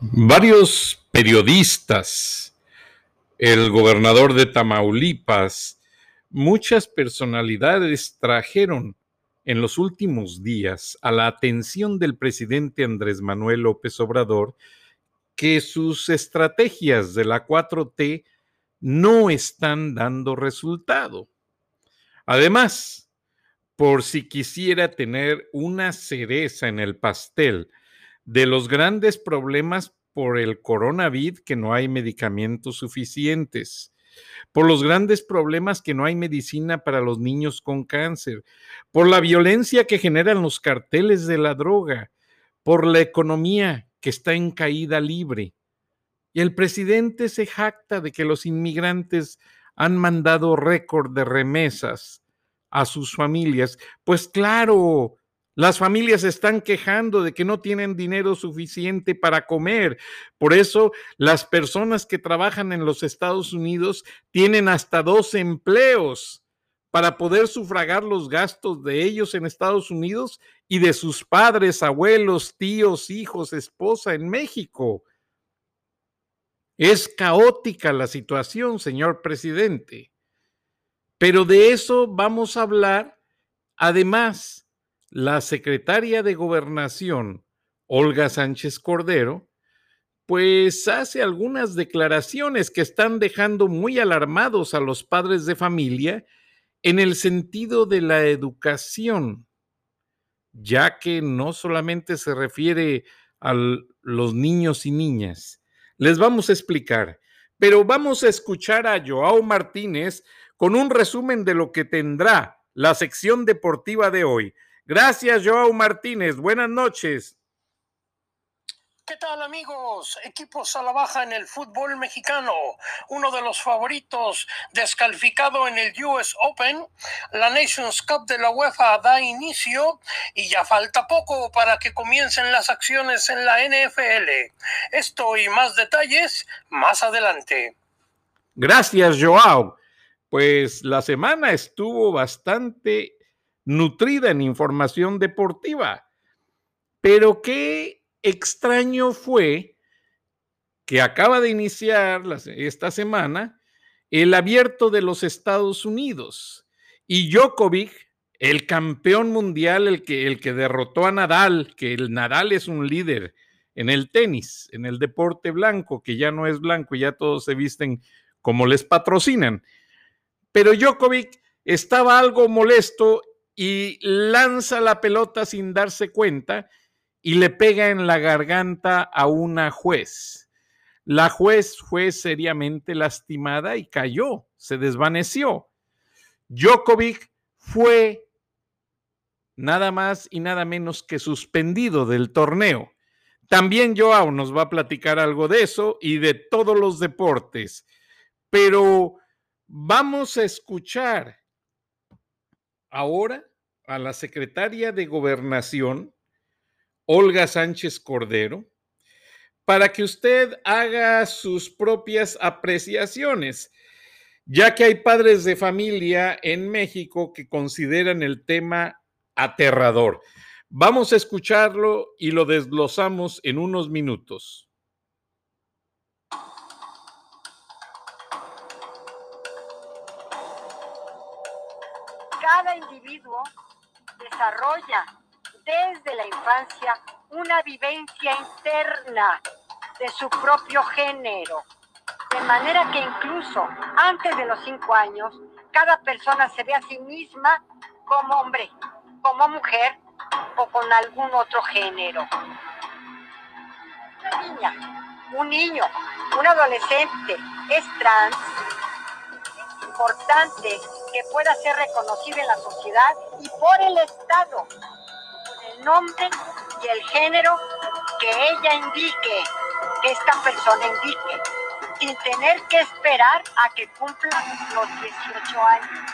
Varios periodistas, el gobernador de Tamaulipas, muchas personalidades trajeron en los últimos días a la atención del presidente Andrés Manuel López Obrador que sus estrategias de la 4T no están dando resultado. Además, por si quisiera tener una cereza en el pastel de los grandes problemas por el coronavirus, que no hay medicamentos suficientes, por los grandes problemas que no hay medicina para los niños con cáncer, por la violencia que generan los carteles de la droga, por la economía que está en caída libre. Y el presidente se jacta de que los inmigrantes han mandado récord de remesas a sus familias. Pues claro, las familias están quejando de que no tienen dinero suficiente para comer. Por eso las personas que trabajan en los Estados Unidos tienen hasta dos empleos para poder sufragar los gastos de ellos en Estados Unidos y de sus padres, abuelos, tíos, hijos, esposa en México. Es caótica la situación, señor presidente. Pero de eso vamos a hablar además la secretaria de Gobernación, Olga Sánchez Cordero, pues hace algunas declaraciones que están dejando muy alarmados a los padres de familia en el sentido de la educación, ya que no solamente se refiere a los niños y niñas. Les vamos a explicar, pero vamos a escuchar a Joao Martínez con un resumen de lo que tendrá la sección deportiva de hoy. Gracias, Joao Martínez. Buenas noches. ¿Qué tal amigos? Equipos a la baja en el fútbol mexicano. Uno de los favoritos descalificado en el US Open. La Nations Cup de la UEFA da inicio y ya falta poco para que comiencen las acciones en la NFL. Esto y más detalles más adelante. Gracias, Joao. Pues la semana estuvo bastante nutrida en información deportiva. Pero qué extraño fue que acaba de iniciar esta semana el abierto de los Estados Unidos y Djokovic, el campeón mundial, el que, el que derrotó a Nadal, que el Nadal es un líder en el tenis, en el deporte blanco, que ya no es blanco, ya todos se visten como les patrocinan. Pero Djokovic estaba algo molesto y lanza la pelota sin darse cuenta y le pega en la garganta a una juez. La juez fue seriamente lastimada y cayó, se desvaneció. Djokovic fue nada más y nada menos que suspendido del torneo. También Joao nos va a platicar algo de eso y de todos los deportes. Pero vamos a escuchar ahora a la secretaria de Gobernación, Olga Sánchez Cordero, para que usted haga sus propias apreciaciones, ya que hay padres de familia en México que consideran el tema aterrador. Vamos a escucharlo y lo desglosamos en unos minutos. cada individuo desarrolla desde la infancia una vivencia interna de su propio género, de manera que incluso antes de los cinco años, cada persona se ve a sí misma como hombre, como mujer, o con algún otro género. Una niña, un niño, un adolescente es trans, es importante que pueda ser reconocido en la sociedad y por el Estado, con el nombre y el género que ella indique, que esta persona indique, sin tener que esperar a que cumpla los 18 años.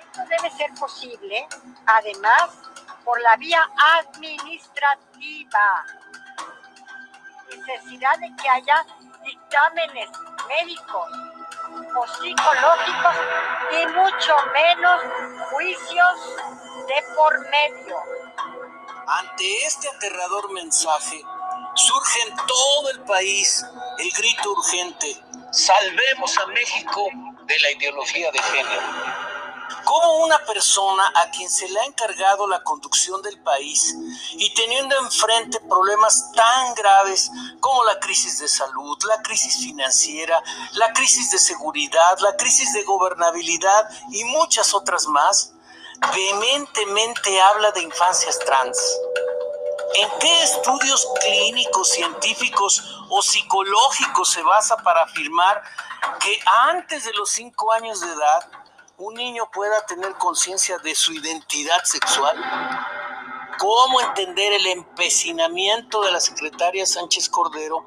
Esto debe ser posible, además, por la vía administrativa. Necesidad de que haya dictámenes médicos psicológicos y mucho menos juicios de por medio. Ante este aterrador mensaje, surge en todo el país el grito urgente, salvemos a México de la ideología de género. ¿Cómo una persona a quien se le ha encargado la conducción del país y teniendo enfrente problemas tan graves como la crisis de salud, la crisis financiera, la crisis de seguridad, la crisis de gobernabilidad y muchas otras más, vehementemente habla de infancias trans? ¿En qué estudios clínicos, científicos o psicológicos se basa para afirmar que antes de los cinco años de edad un niño pueda tener conciencia de su identidad sexual? ¿Cómo entender el empecinamiento de la secretaria Sánchez Cordero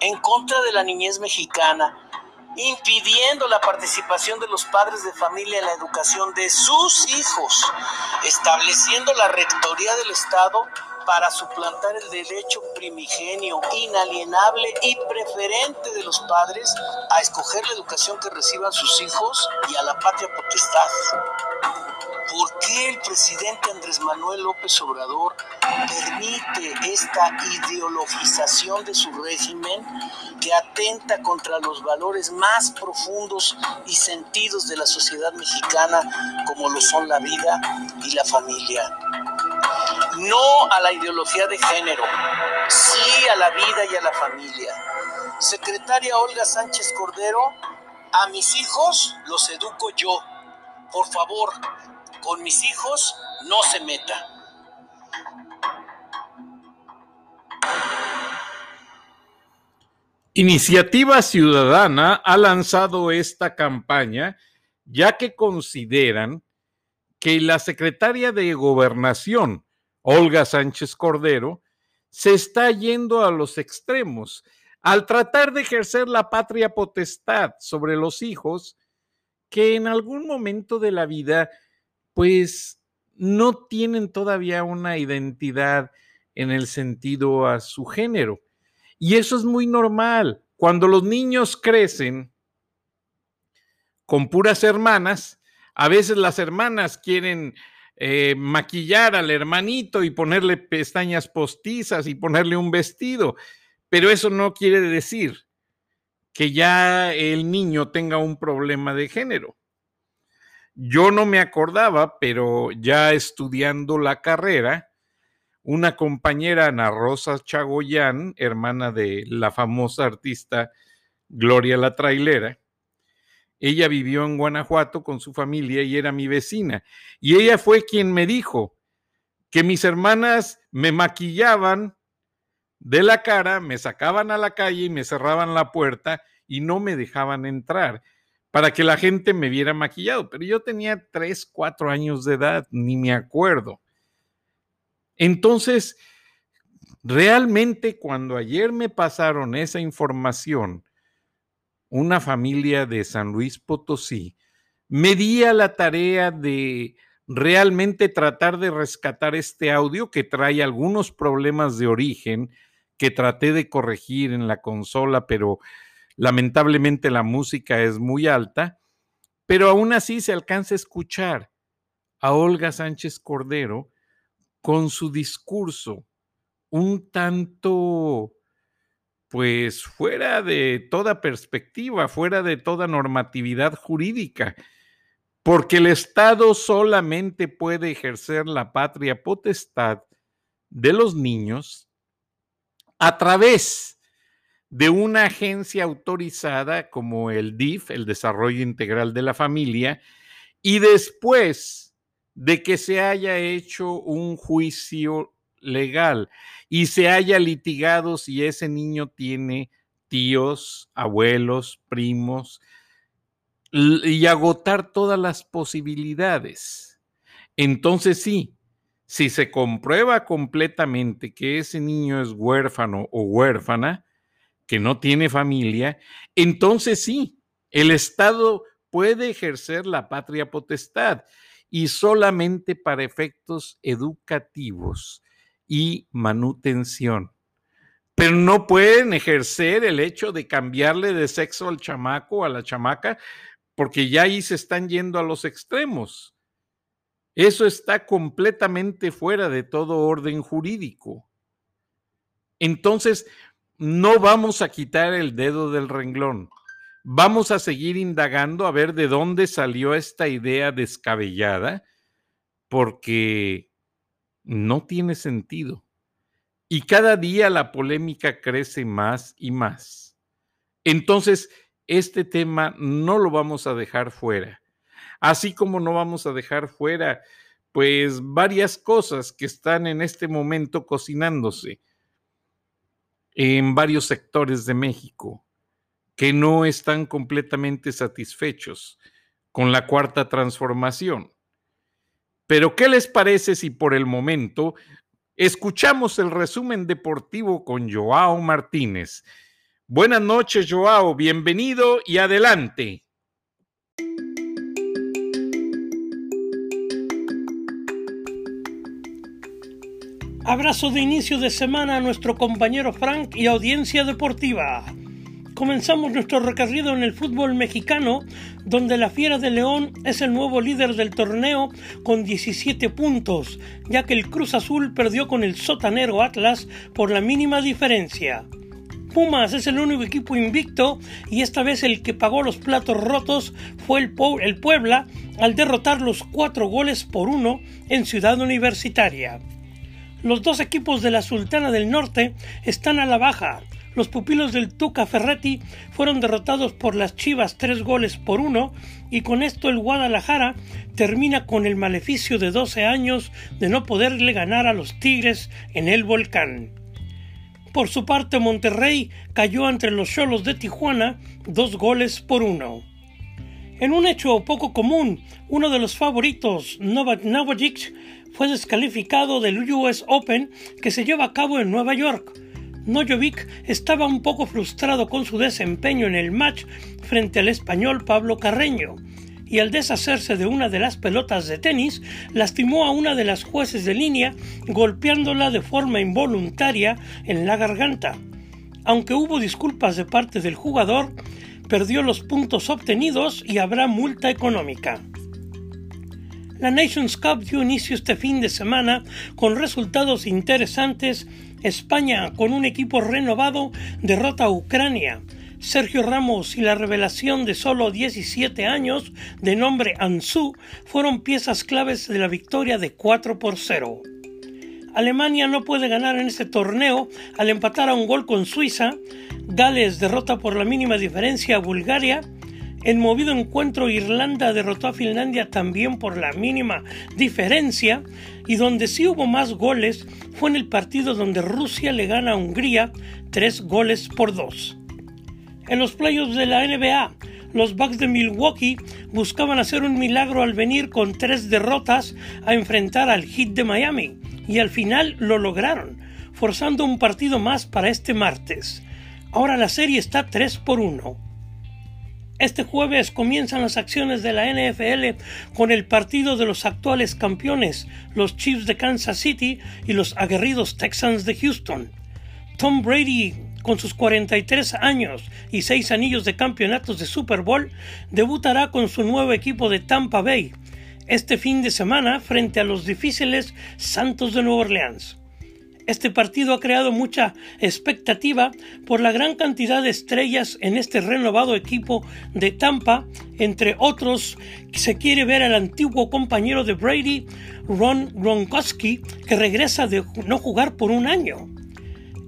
en contra de la niñez mexicana, impidiendo la participación de los padres de familia en la educación de sus hijos, estableciendo la rectoría del Estado para suplantar el derecho primigenio, inalienable y preferente de los padres a escoger la educación que reciban sus hijos y a la patria potestad. ¿Por qué el presidente Andrés Manuel López Obrador permite esta ideologización de su régimen que atenta contra los valores más profundos y sentidos de la sociedad mexicana como lo son la vida y la familia? No a la ideología de género, sí a la vida y a la familia. Secretaria Olga Sánchez Cordero, a mis hijos los educo yo. Por favor, con mis hijos no se meta. Iniciativa Ciudadana ha lanzado esta campaña ya que consideran que la secretaria de Gobernación, Olga Sánchez Cordero, se está yendo a los extremos al tratar de ejercer la patria potestad sobre los hijos que en algún momento de la vida pues no tienen todavía una identidad en el sentido a su género. Y eso es muy normal. Cuando los niños crecen con puras hermanas, a veces las hermanas quieren eh, maquillar al hermanito y ponerle pestañas postizas y ponerle un vestido, pero eso no quiere decir que ya el niño tenga un problema de género. Yo no me acordaba, pero ya estudiando la carrera, una compañera, Ana Rosa Chagoyán, hermana de la famosa artista Gloria la Trailera, ella vivió en Guanajuato con su familia y era mi vecina. Y ella fue quien me dijo que mis hermanas me maquillaban de la cara, me sacaban a la calle y me cerraban la puerta y no me dejaban entrar para que la gente me viera maquillado. Pero yo tenía tres, cuatro años de edad, ni me acuerdo. Entonces, realmente cuando ayer me pasaron esa información, una familia de San Luis Potosí, me di a la tarea de realmente tratar de rescatar este audio que trae algunos problemas de origen que traté de corregir en la consola, pero lamentablemente la música es muy alta, pero aún así se alcanza a escuchar a Olga Sánchez Cordero con su discurso un tanto pues fuera de toda perspectiva, fuera de toda normatividad jurídica, porque el Estado solamente puede ejercer la patria potestad de los niños a través de una agencia autorizada como el DIF, el Desarrollo Integral de la Familia, y después de que se haya hecho un juicio legal y se haya litigado si ese niño tiene tíos, abuelos, primos, y agotar todas las posibilidades. Entonces sí, si se comprueba completamente que ese niño es huérfano o huérfana, que no tiene familia, entonces sí, el Estado puede ejercer la patria potestad y solamente para efectos educativos y manutención pero no pueden ejercer el hecho de cambiarle de sexo al chamaco a la chamaca, porque ya ahí se están yendo a los extremos. Eso está completamente fuera de todo orden jurídico. Entonces, no vamos a quitar el dedo del renglón. Vamos a seguir indagando a ver de dónde salió esta idea descabellada, porque no tiene sentido. Y cada día la polémica crece más y más. Entonces, este tema no lo vamos a dejar fuera. Así como no vamos a dejar fuera, pues, varias cosas que están en este momento cocinándose en varios sectores de México, que no están completamente satisfechos con la cuarta transformación. Pero, ¿qué les parece si por el momento Escuchamos el resumen deportivo con Joao Martínez. Buenas noches, Joao. Bienvenido y adelante. Abrazo de inicio de semana a nuestro compañero Frank y audiencia deportiva. Comenzamos nuestro recorrido en el fútbol mexicano, donde la Fiera de León es el nuevo líder del torneo con 17 puntos, ya que el Cruz Azul perdió con el sotanero Atlas por la mínima diferencia. Pumas es el único equipo invicto y esta vez el que pagó los platos rotos fue el, Puebla al derrotar los cuatro goles por uno en Ciudad Universitaria. Los dos equipos de la Sultana del Norte están a la baja los pupilos del Tuca Ferretti fueron derrotados por las Chivas tres goles por uno y con esto el Guadalajara termina con el maleficio de 12 años de no poderle ganar a los Tigres en el volcán. Por su parte Monterrey cayó entre los Cholos de Tijuana dos goles por uno. En un hecho poco común, uno de los favoritos, Novak fue descalificado del US Open que se lleva a cabo en Nueva York Nojovic estaba un poco frustrado con su desempeño en el match frente al español Pablo Carreño, y al deshacerse de una de las pelotas de tenis, lastimó a una de las jueces de línea golpeándola de forma involuntaria en la garganta. Aunque hubo disculpas de parte del jugador, perdió los puntos obtenidos y habrá multa económica. La Nations Cup dio inicio este fin de semana con resultados interesantes España, con un equipo renovado, derrota a Ucrania. Sergio Ramos y la revelación de solo 17 años, de nombre Ansu, fueron piezas claves de la victoria de 4 por 0. Alemania no puede ganar en este torneo al empatar a un gol con Suiza. Gales derrota por la mínima diferencia a Bulgaria en movido encuentro Irlanda derrotó a Finlandia también por la mínima diferencia y donde sí hubo más goles fue en el partido donde Rusia le gana a Hungría tres goles por dos. En los playoffs de la NBA, los Bucks de Milwaukee buscaban hacer un milagro al venir con tres derrotas a enfrentar al Heat de Miami y al final lo lograron, forzando un partido más para este martes. Ahora la serie está 3 por 1. Este jueves comienzan las acciones de la NFL con el partido de los actuales campeones, los Chiefs de Kansas City y los aguerridos Texans de Houston. Tom Brady, con sus 43 años y 6 anillos de campeonatos de Super Bowl, debutará con su nuevo equipo de Tampa Bay este fin de semana frente a los difíciles Santos de Nueva Orleans. Este partido ha creado mucha expectativa por la gran cantidad de estrellas en este renovado equipo de Tampa. Entre otros, se quiere ver al antiguo compañero de Brady, Ron Gronkowski, que regresa de no jugar por un año.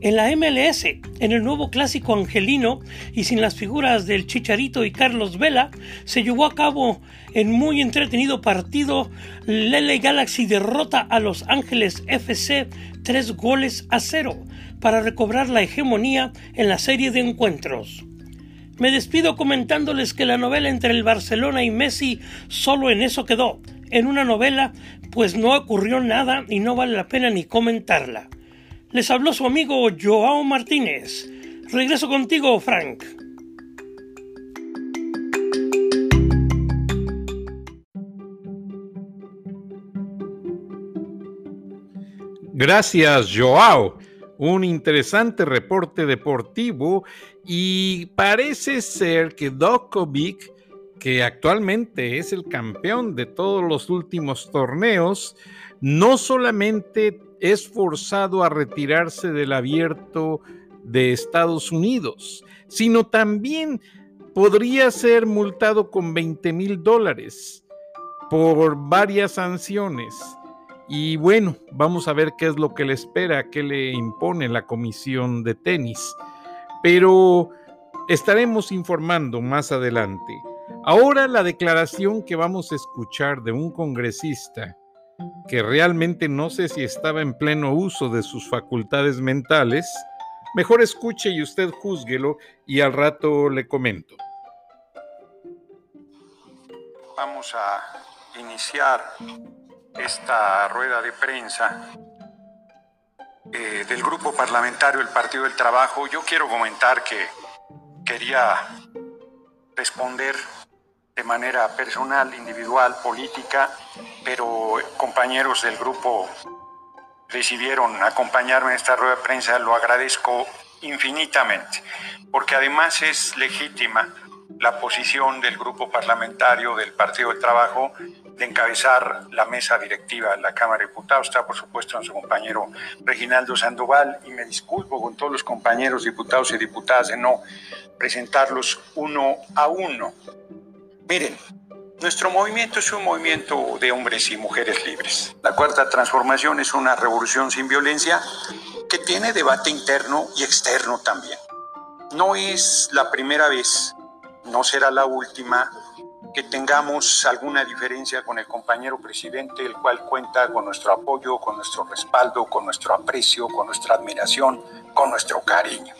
En la MLS, en el nuevo clásico angelino y sin las figuras del Chicharito y Carlos Vela, se llevó a cabo en muy entretenido partido. Lele Galaxy derrota a Los Ángeles FC tres goles a cero para recobrar la hegemonía en la serie de encuentros. Me despido comentándoles que la novela entre el Barcelona y Messi solo en eso quedó, en una novela, pues no ocurrió nada y no vale la pena ni comentarla. Les habló su amigo Joao Martínez. Regreso contigo, Frank. Gracias, Joao. Un interesante reporte deportivo y parece ser que Dokovic, que actualmente es el campeón de todos los últimos torneos, no solamente es forzado a retirarse del abierto de Estados Unidos, sino también podría ser multado con 20 mil dólares por varias sanciones. Y bueno, vamos a ver qué es lo que le espera, qué le impone la comisión de tenis. Pero estaremos informando más adelante. Ahora la declaración que vamos a escuchar de un congresista que realmente no sé si estaba en pleno uso de sus facultades mentales, mejor escuche y usted júzguelo y al rato le comento. Vamos a iniciar esta rueda de prensa eh, del grupo parlamentario del Partido del Trabajo. Yo quiero comentar que quería responder de manera personal, individual, política, pero compañeros del grupo decidieron acompañarme en esta rueda de prensa, lo agradezco infinitamente, porque además es legítima la posición del grupo parlamentario del Partido del Trabajo de encabezar la mesa directiva de la Cámara de Diputados. Está, por supuesto, nuestro compañero Reginaldo Sandoval y me disculpo con todos los compañeros diputados y diputadas de no presentarlos uno a uno. Miren, nuestro movimiento es un movimiento de hombres y mujeres libres. La cuarta transformación es una revolución sin violencia que tiene debate interno y externo también. No es la primera vez, no será la última, que tengamos alguna diferencia con el compañero presidente, el cual cuenta con nuestro apoyo, con nuestro respaldo, con nuestro aprecio, con nuestra admiración, con nuestro cariño.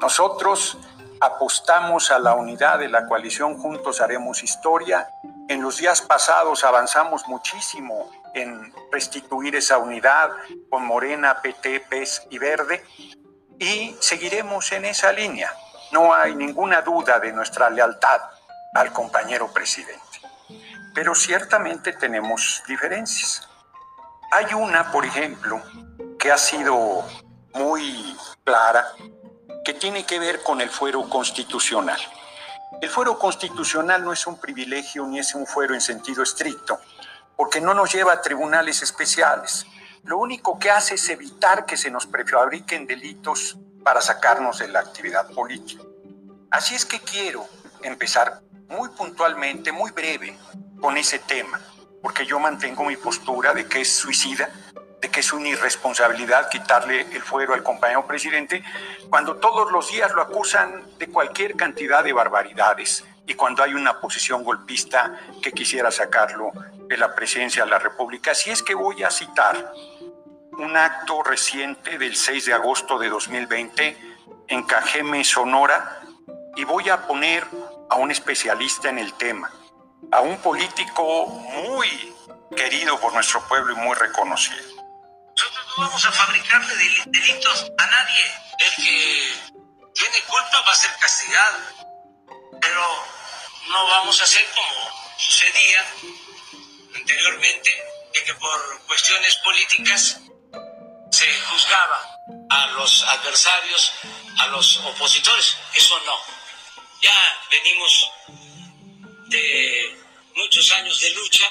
Nosotros apostamos a la unidad de la coalición, juntos haremos historia. En los días pasados avanzamos muchísimo en restituir esa unidad con Morena, PT, PES y Verde y seguiremos en esa línea. No hay ninguna duda de nuestra lealtad al compañero presidente. Pero ciertamente tenemos diferencias. Hay una, por ejemplo, que ha sido muy clara que tiene que ver con el fuero constitucional. El fuero constitucional no es un privilegio ni es un fuero en sentido estricto, porque no nos lleva a tribunales especiales. Lo único que hace es evitar que se nos prefabriquen delitos para sacarnos de la actividad política. Así es que quiero empezar muy puntualmente, muy breve, con ese tema, porque yo mantengo mi postura de que es suicida de que es una irresponsabilidad quitarle el fuero al compañero presidente, cuando todos los días lo acusan de cualquier cantidad de barbaridades y cuando hay una posición golpista que quisiera sacarlo de la presidencia de la República. Así es que voy a citar un acto reciente del 6 de agosto de 2020 en Cajeme, Sonora, y voy a poner a un especialista en el tema, a un político muy querido por nuestro pueblo y muy reconocido vamos a fabricarle delitos a nadie. El que tiene culpa va a ser castigado. Pero no vamos a hacer como sucedía anteriormente, de que por cuestiones políticas se juzgaba a los adversarios, a los opositores. Eso no. Ya venimos de muchos años de lucha.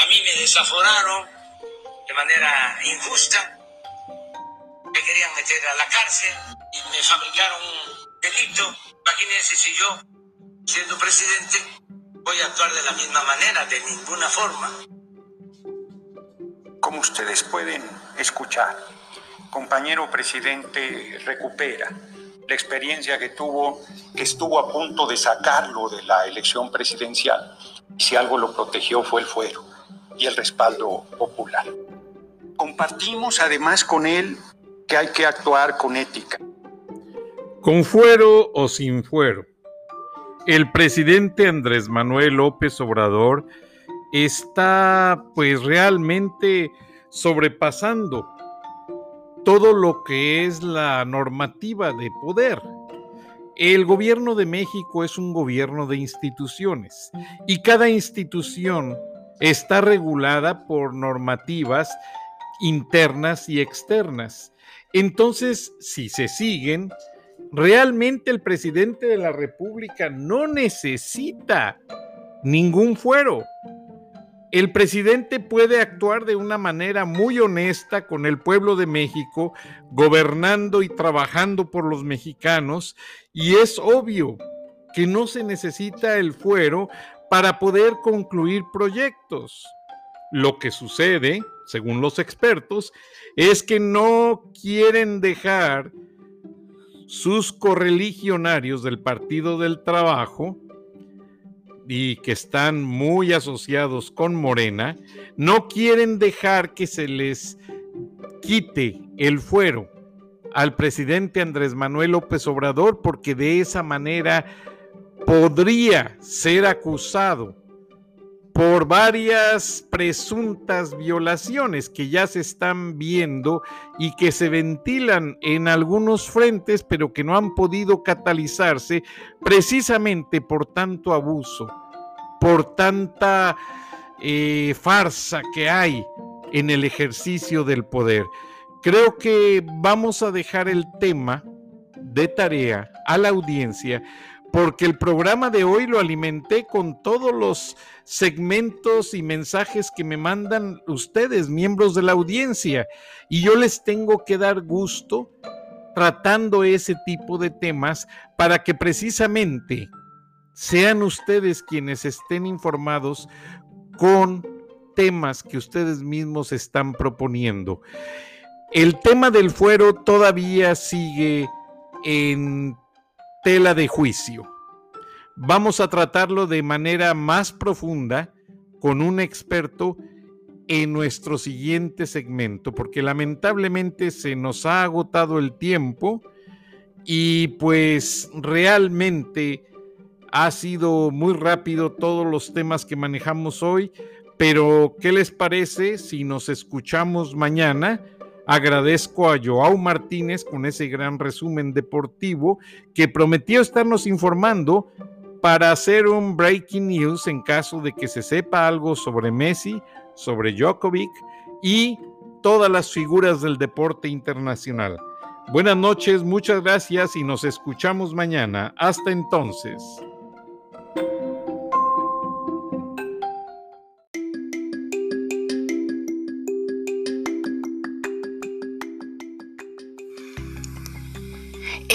A mí me desaforaron de manera injusta, me querían meter a la cárcel y me fabricaron un delito. Imagínense si yo, siendo presidente, voy a actuar de la misma manera, de ninguna forma. Como ustedes pueden escuchar, compañero presidente recupera la experiencia que tuvo, que estuvo a punto de sacarlo de la elección presidencial. Si algo lo protegió fue el fuero y el respaldo popular. Compartimos además con él que hay que actuar con ética. Con fuero o sin fuero. El presidente Andrés Manuel López Obrador está pues realmente sobrepasando todo lo que es la normativa de poder. El gobierno de México es un gobierno de instituciones y cada institución está regulada por normativas internas y externas. Entonces, si se siguen, realmente el presidente de la República no necesita ningún fuero. El presidente puede actuar de una manera muy honesta con el pueblo de México, gobernando y trabajando por los mexicanos, y es obvio que no se necesita el fuero para poder concluir proyectos. Lo que sucede, según los expertos, es que no quieren dejar sus correligionarios del Partido del Trabajo y que están muy asociados con Morena, no quieren dejar que se les quite el fuero al presidente Andrés Manuel López Obrador porque de esa manera podría ser acusado por varias presuntas violaciones que ya se están viendo y que se ventilan en algunos frentes, pero que no han podido catalizarse precisamente por tanto abuso, por tanta eh, farsa que hay en el ejercicio del poder. Creo que vamos a dejar el tema de tarea a la audiencia porque el programa de hoy lo alimenté con todos los segmentos y mensajes que me mandan ustedes, miembros de la audiencia, y yo les tengo que dar gusto tratando ese tipo de temas para que precisamente sean ustedes quienes estén informados con temas que ustedes mismos están proponiendo. El tema del fuero todavía sigue en tela de juicio. Vamos a tratarlo de manera más profunda con un experto en nuestro siguiente segmento, porque lamentablemente se nos ha agotado el tiempo y pues realmente ha sido muy rápido todos los temas que manejamos hoy, pero ¿qué les parece si nos escuchamos mañana? Agradezco a Joao Martínez con ese gran resumen deportivo que prometió estarnos informando para hacer un breaking news en caso de que se sepa algo sobre Messi, sobre Djokovic y todas las figuras del deporte internacional. Buenas noches, muchas gracias y nos escuchamos mañana. Hasta entonces.